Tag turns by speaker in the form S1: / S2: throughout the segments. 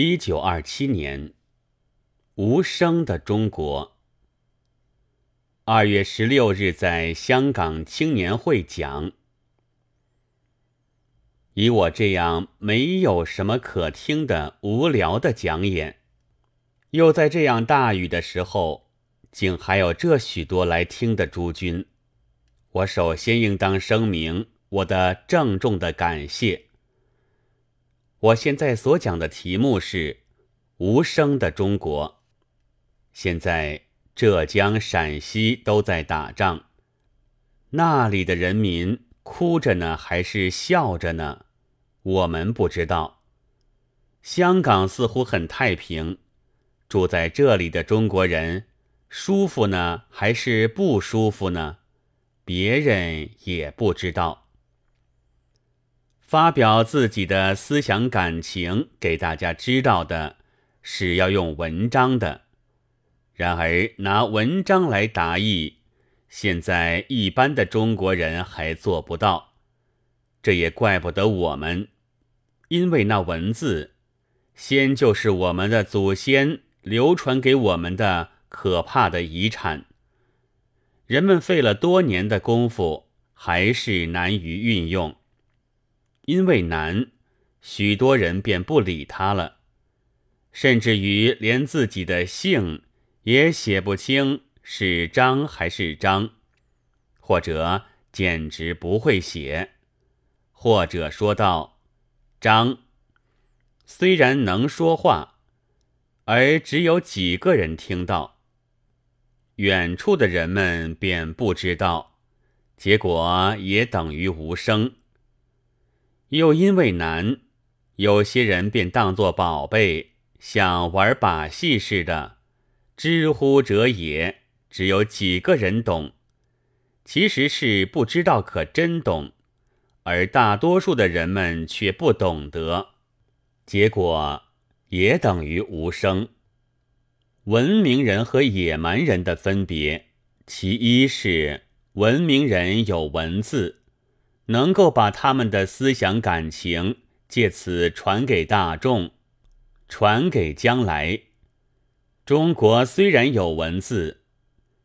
S1: 一九二七年，无声的中国。二月十六日，在香港青年会讲，以我这样没有什么可听的无聊的讲演，又在这样大雨的时候，竟还有这许多来听的诸君，我首先应当声明我的郑重的感谢。我现在所讲的题目是“无声的中国”。现在浙江、陕西都在打仗，那里的人民哭着呢，还是笑着呢？我们不知道。香港似乎很太平，住在这里的中国人舒服呢，还是不舒服呢？别人也不知道。发表自己的思想感情给大家知道的是要用文章的，然而拿文章来答意，现在一般的中国人还做不到，这也怪不得我们，因为那文字先就是我们的祖先流传给我们的可怕的遗产，人们费了多年的功夫，还是难于运用。因为难，许多人便不理他了，甚至于连自己的姓也写不清是张还是张，或者简直不会写，或者说道：“张虽然能说话，而只有几个人听到，远处的人们便不知道，结果也等于无声。”又因为难，有些人便当作宝贝，像玩把戏似的。知乎者也，只有几个人懂，其实是不知道可真懂，而大多数的人们却不懂得，结果也等于无声。文明人和野蛮人的分别，其一是文明人有文字。能够把他们的思想感情借此传给大众，传给将来。中国虽然有文字，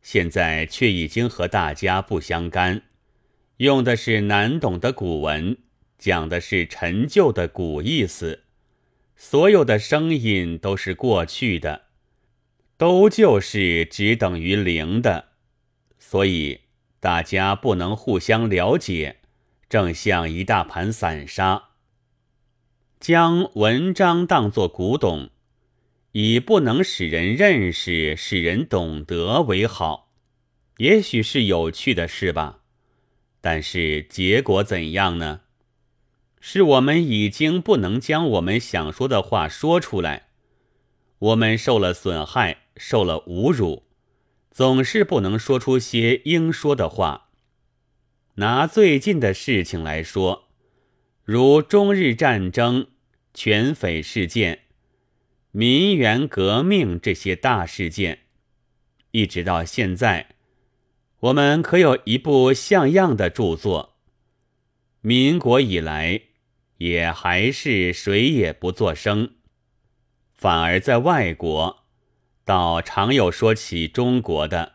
S1: 现在却已经和大家不相干，用的是难懂的古文，讲的是陈旧的古意思，所有的声音都是过去的，都就是只等于零的，所以大家不能互相了解。正像一大盘散沙，将文章当作古董，以不能使人认识、使人懂得为好，也许是有趣的事吧。但是结果怎样呢？是我们已经不能将我们想说的话说出来，我们受了损害，受了侮辱，总是不能说出些应说的话。拿最近的事情来说，如中日战争、全匪事件、民元革命这些大事件，一直到现在，我们可有一部像样的著作。民国以来，也还是谁也不作声，反而在外国，倒常有说起中国的。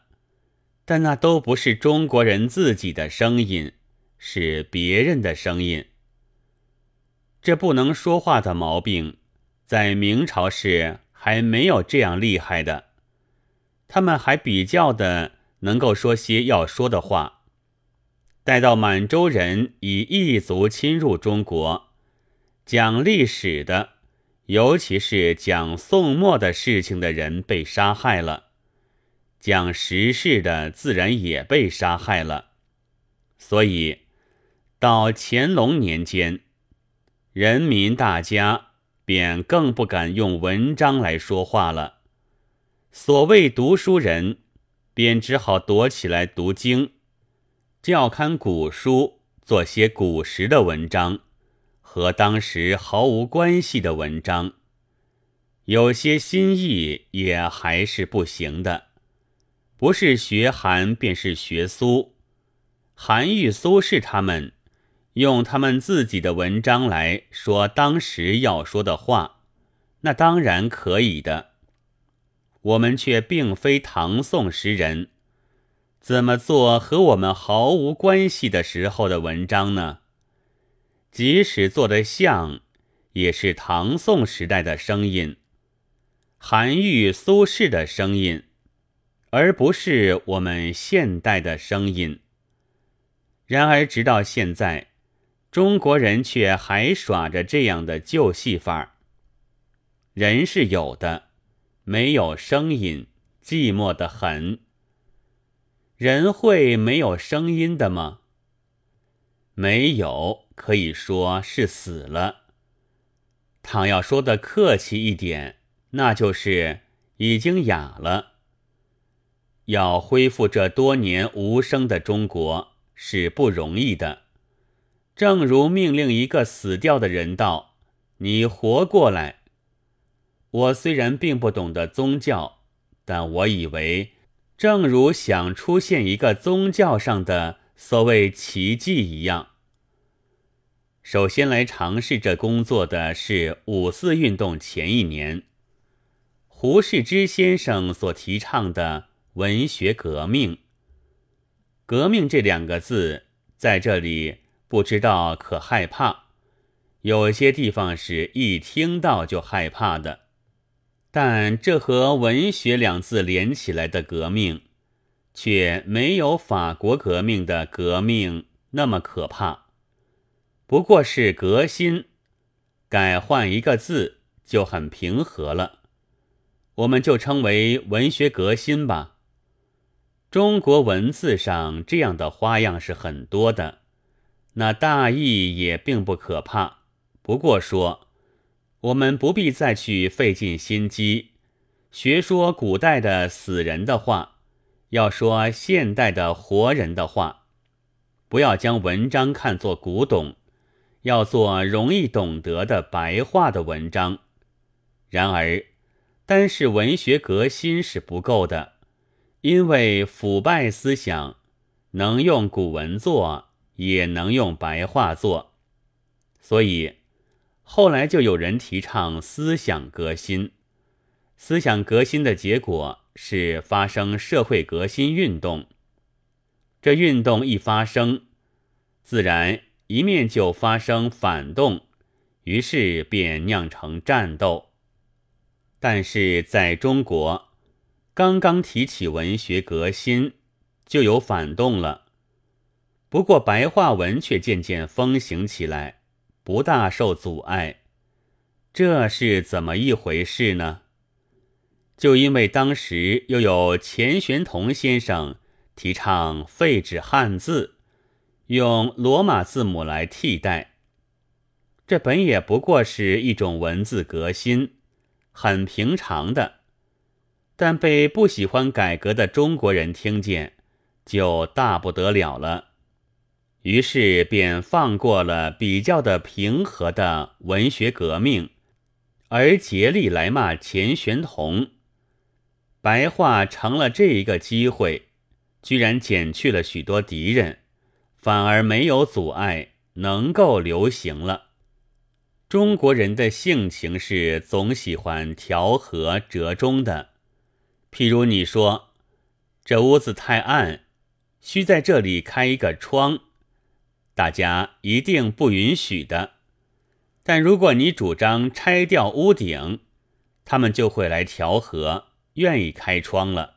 S1: 但那都不是中国人自己的声音，是别人的声音。这不能说话的毛病，在明朝时还没有这样厉害的，他们还比较的能够说些要说的话。待到满洲人以异族侵入中国，讲历史的，尤其是讲宋末的事情的人被杀害了。讲时事的自然也被杀害了，所以到乾隆年间，人民大家便更不敢用文章来说话了。所谓读书人，便只好躲起来读经，教看古书，做些古时的文章，和当时毫无关系的文章，有些新意也还是不行的。不是学韩，便是学苏。韩愈、苏轼他们用他们自己的文章来说当时要说的话，那当然可以的。我们却并非唐宋时人，怎么做和我们毫无关系的时候的文章呢？即使做的像，也是唐宋时代的声音，韩愈、苏轼的声音，而不是我们现代的声音。然而，直到现在。中国人却还耍着这样的旧戏法。人是有的，没有声音，寂寞的很。人会没有声音的吗？没有，可以说是死了。倘要说的客气一点，那就是已经哑了。要恢复这多年无声的中国是不容易的。正如命令一个死掉的人道：“你活过来。”我虽然并不懂得宗教，但我以为，正如想出现一个宗教上的所谓奇迹一样。首先来尝试这工作的是五四运动前一年，胡适之先生所提倡的文学革命。革命这两个字在这里。不知道可害怕，有些地方是一听到就害怕的。但这和文学两字连起来的革命，却没有法国革命的革命那么可怕。不过是革新，改换一个字就很平和了。我们就称为文学革新吧。中国文字上这样的花样是很多的。那大意也并不可怕，不过说，我们不必再去费尽心机学说古代的死人的话，要说现代的活人的话，不要将文章看作古董，要做容易懂得的白话的文章。然而，单是文学革新是不够的，因为腐败思想能用古文做。也能用白话做，所以后来就有人提倡思想革新。思想革新的结果是发生社会革新运动。这运动一发生，自然一面就发生反动，于是便酿成战斗。但是在中国，刚刚提起文学革新，就有反动了。不过白话文却渐渐风行起来，不大受阻碍，这是怎么一回事呢？就因为当时又有钱玄同先生提倡废止汉字，用罗马字母来替代，这本也不过是一种文字革新，很平常的，但被不喜欢改革的中国人听见，就大不得了了。于是便放过了比较的平和的文学革命，而竭力来骂钱玄同。白话成了这一个机会，居然减去了许多敌人，反而没有阻碍，能够流行了。中国人的性情是总喜欢调和折中的，譬如你说这屋子太暗，需在这里开一个窗。大家一定不允许的，但如果你主张拆掉屋顶，他们就会来调和，愿意开窗了。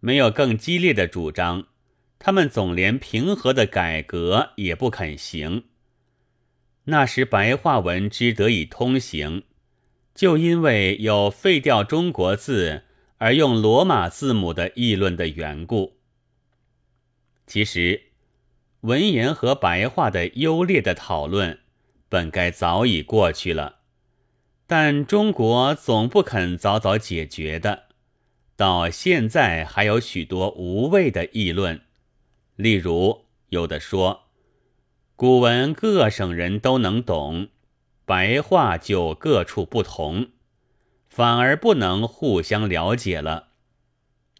S1: 没有更激烈的主张，他们总连平和的改革也不肯行。那时白话文之得以通行，就因为有废掉中国字而用罗马字母的议论的缘故。其实。文言和白话的优劣的讨论，本该早已过去了，但中国总不肯早早解决的，到现在还有许多无谓的议论。例如，有的说，古文各省人都能懂，白话就各处不同，反而不能互相了解了。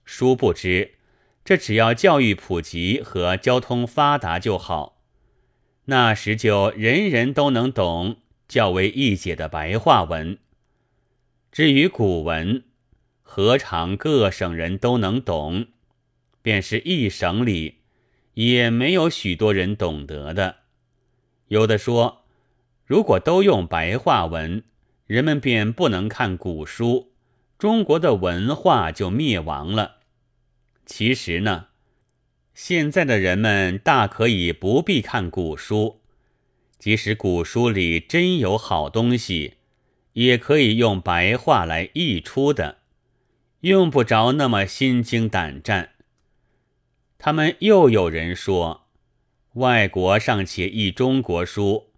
S1: 殊不知。这只要教育普及和交通发达就好，那时就人人都能懂较为易解的白话文，至于古文，何尝各省人都能懂？便是一省里，也没有许多人懂得的。有的说，如果都用白话文，人们便不能看古书，中国的文化就灭亡了。其实呢，现在的人们大可以不必看古书，即使古书里真有好东西，也可以用白话来译出的，用不着那么心惊胆战。他们又有人说，外国尚且译中国书，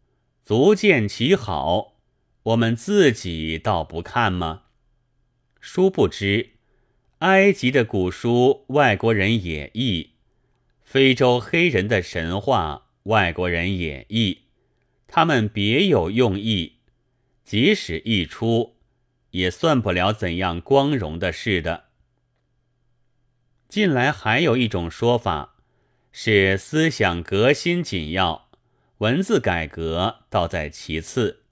S1: 足见其好，我们自己倒不看吗？殊不知。埃及的古书，外国人也译；非洲黑人的神话，外国人也译。他们别有用意，即使译出，也算不了怎样光荣的事的。近来还有一种说法，是思想革新紧要，文字改革倒在其次。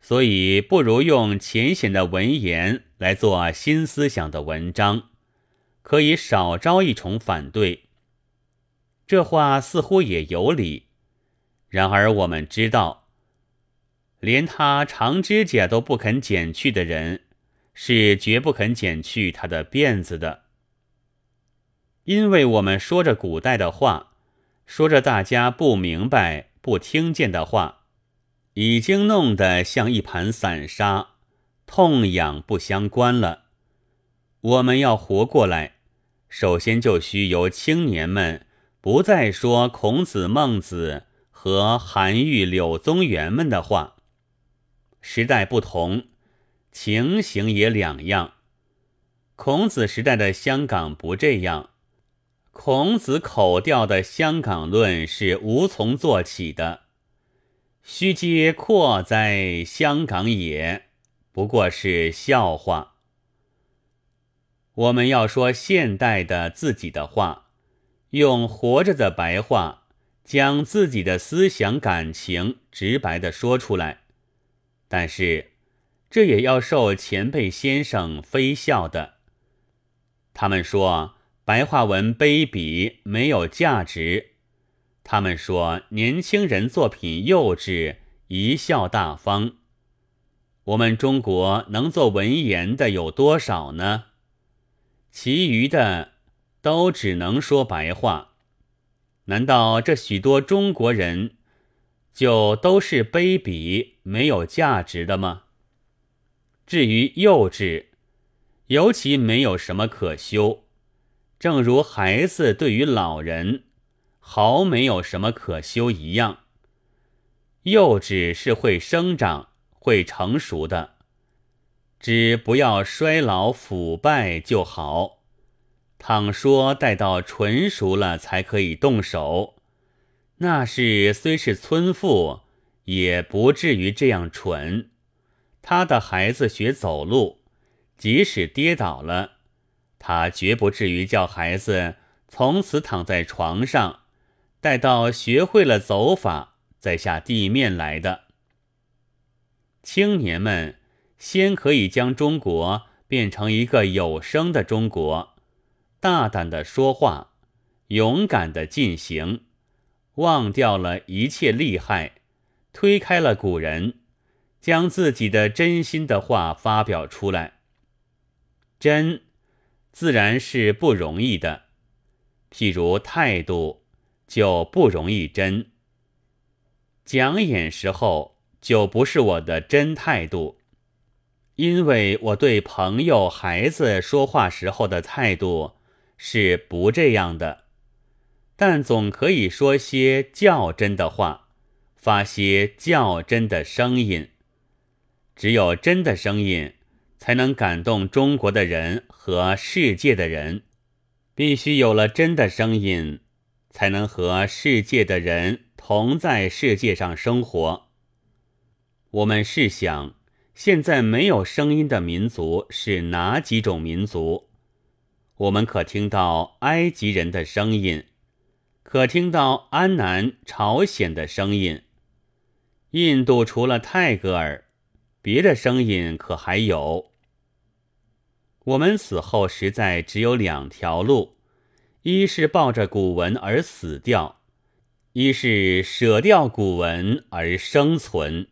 S1: 所以，不如用浅显的文言来做新思想的文章，可以少招一重反对。这话似乎也有理。然而，我们知道，连他长指甲都不肯剪去的人，是绝不肯剪去他的辫子的。因为我们说着古代的话，说着大家不明白、不听见的话。已经弄得像一盘散沙，痛痒不相关了。我们要活过来，首先就需由青年们不再说孔子、孟子和韩愈、柳宗元们的话。时代不同，情形也两样。孔子时代的香港不这样，孔子口调的香港论是无从做起的。须嗟阔哉香港也，不过是笑话。我们要说现代的自己的话，用活着的白话，将自己的思想感情直白的说出来。但是，这也要受前辈先生非笑的。他们说白话文卑鄙，没有价值。他们说年轻人作品幼稚，贻笑大方。我们中国能做文言的有多少呢？其余的都只能说白话。难道这许多中国人就都是卑鄙、没有价值的吗？至于幼稚，尤其没有什么可修。正如孩子对于老人。毫没有什么可修一样。幼稚是会生长、会成熟的，只不要衰老腐败就好。倘说待到纯熟了才可以动手，那是虽是村妇，也不至于这样蠢。他的孩子学走路，即使跌倒了，他绝不至于叫孩子从此躺在床上。待到学会了走法，再下地面来的青年们，先可以将中国变成一个有声的中国，大胆的说话，勇敢的进行，忘掉了一切利害，推开了古人，将自己的真心的话发表出来。真，自然是不容易的，譬如态度。就不容易真。讲演时候就不是我的真态度，因为我对朋友、孩子说话时候的态度是不这样的。但总可以说些较真的话，发些较真的声音。只有真的声音，才能感动中国的人和世界的人。必须有了真的声音。才能和世界的人同在世界上生活。我们试想，现在没有声音的民族是哪几种民族？我们可听到埃及人的声音，可听到安南、朝鲜的声音。印度除了泰戈尔，别的声音可还有？我们死后实在只有两条路：一是抱着古文而死掉，一是舍掉古文而生存。